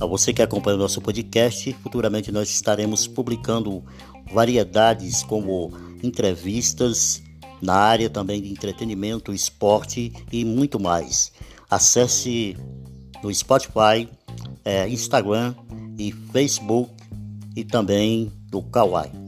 A você que acompanha o nosso podcast, futuramente nós estaremos publicando variedades como entrevistas na área também de entretenimento, esporte e muito mais. Acesse no Spotify, é, Instagram e Facebook e também no Kawaii.